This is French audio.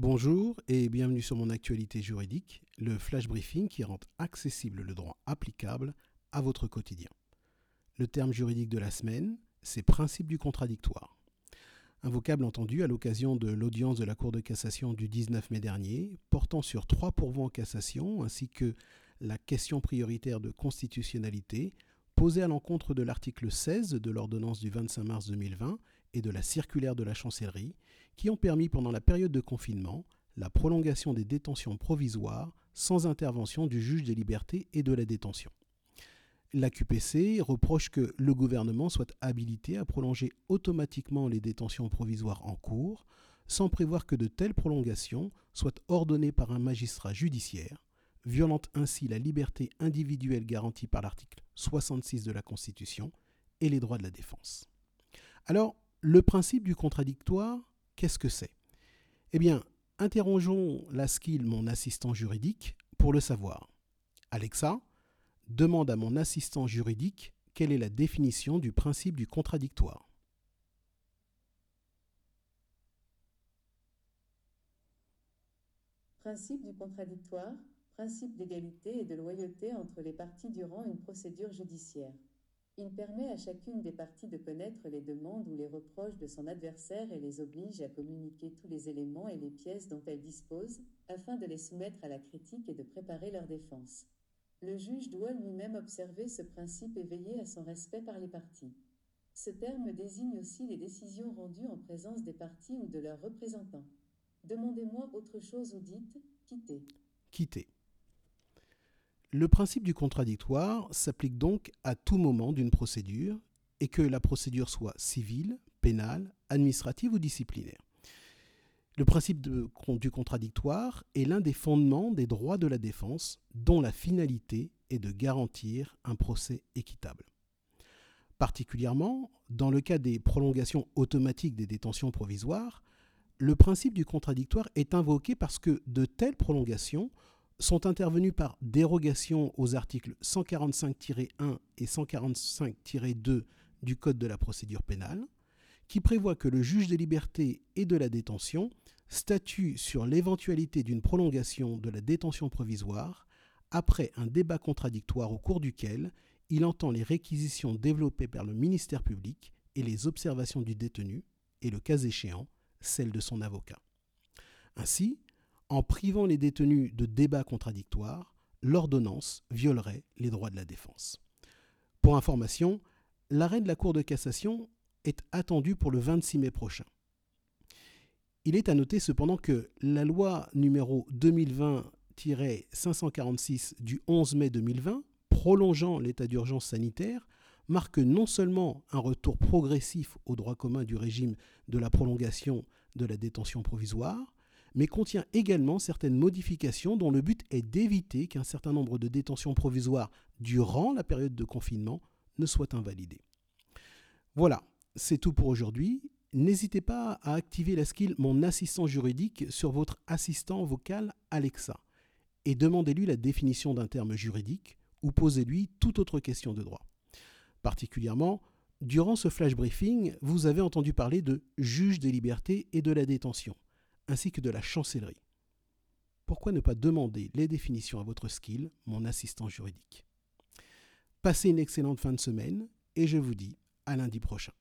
Bonjour et bienvenue sur mon actualité juridique, le flash briefing qui rend accessible le droit applicable à votre quotidien. Le terme juridique de la semaine, c'est principe du contradictoire. Un vocable entendu à l'occasion de l'audience de la Cour de cassation du 19 mai dernier, portant sur trois pourvois en cassation ainsi que la question prioritaire de constitutionnalité posée à l'encontre de l'article 16 de l'ordonnance du 25 mars 2020 et de la circulaire de la chancellerie, qui ont permis pendant la période de confinement la prolongation des détentions provisoires sans intervention du juge des libertés et de la détention. La QPC reproche que le gouvernement soit habilité à prolonger automatiquement les détentions provisoires en cours, sans prévoir que de telles prolongations soient ordonnées par un magistrat judiciaire, violant ainsi la liberté individuelle garantie par l'article 66 de la Constitution et les droits de la défense. Alors, le principe du contradictoire, qu'est-ce que c'est? Eh bien, interrogeons la skill, mon assistant juridique, pour le savoir. Alexa, demande à mon assistant juridique quelle est la définition du principe du contradictoire. Principe du contradictoire, principe d'égalité et de loyauté entre les parties durant une procédure judiciaire. Il permet à chacune des parties de connaître les demandes ou les reproches de son adversaire et les oblige à communiquer tous les éléments et les pièces dont elle dispose, afin de les soumettre à la critique et de préparer leur défense. Le juge doit lui-même observer ce principe et veiller à son respect par les parties. Ce terme désigne aussi les décisions rendues en présence des parties ou de leurs représentants. Demandez-moi autre chose ou dites quittez. Quitter. Le principe du contradictoire s'applique donc à tout moment d'une procédure et que la procédure soit civile, pénale, administrative ou disciplinaire. Le principe du contradictoire est l'un des fondements des droits de la défense dont la finalité est de garantir un procès équitable. Particulièrement, dans le cas des prolongations automatiques des détentions provisoires, le principe du contradictoire est invoqué parce que de telles prolongations sont intervenus par dérogation aux articles 145-1 et 145-2 du Code de la procédure pénale, qui prévoit que le juge des libertés et de la détention statue sur l'éventualité d'une prolongation de la détention provisoire après un débat contradictoire au cours duquel il entend les réquisitions développées par le ministère public et les observations du détenu, et le cas échéant, celles de son avocat. Ainsi, en privant les détenus de débats contradictoires, l'ordonnance violerait les droits de la défense. Pour information, l'arrêt de la Cour de cassation est attendu pour le 26 mai prochain. Il est à noter cependant que la loi numéro 2020-546 du 11 mai 2020, prolongeant l'état d'urgence sanitaire, marque non seulement un retour progressif au droit commun du régime de la prolongation de la détention provisoire, mais contient également certaines modifications dont le but est d'éviter qu'un certain nombre de détentions provisoires durant la période de confinement ne soient invalidées. Voilà, c'est tout pour aujourd'hui. N'hésitez pas à activer la skill Mon assistant juridique sur votre assistant vocal Alexa et demandez-lui la définition d'un terme juridique ou posez-lui toute autre question de droit. Particulièrement, durant ce flash briefing, vous avez entendu parler de juge des libertés et de la détention ainsi que de la chancellerie. Pourquoi ne pas demander les définitions à votre skill, mon assistant juridique? Passez une excellente fin de semaine et je vous dis à lundi prochain.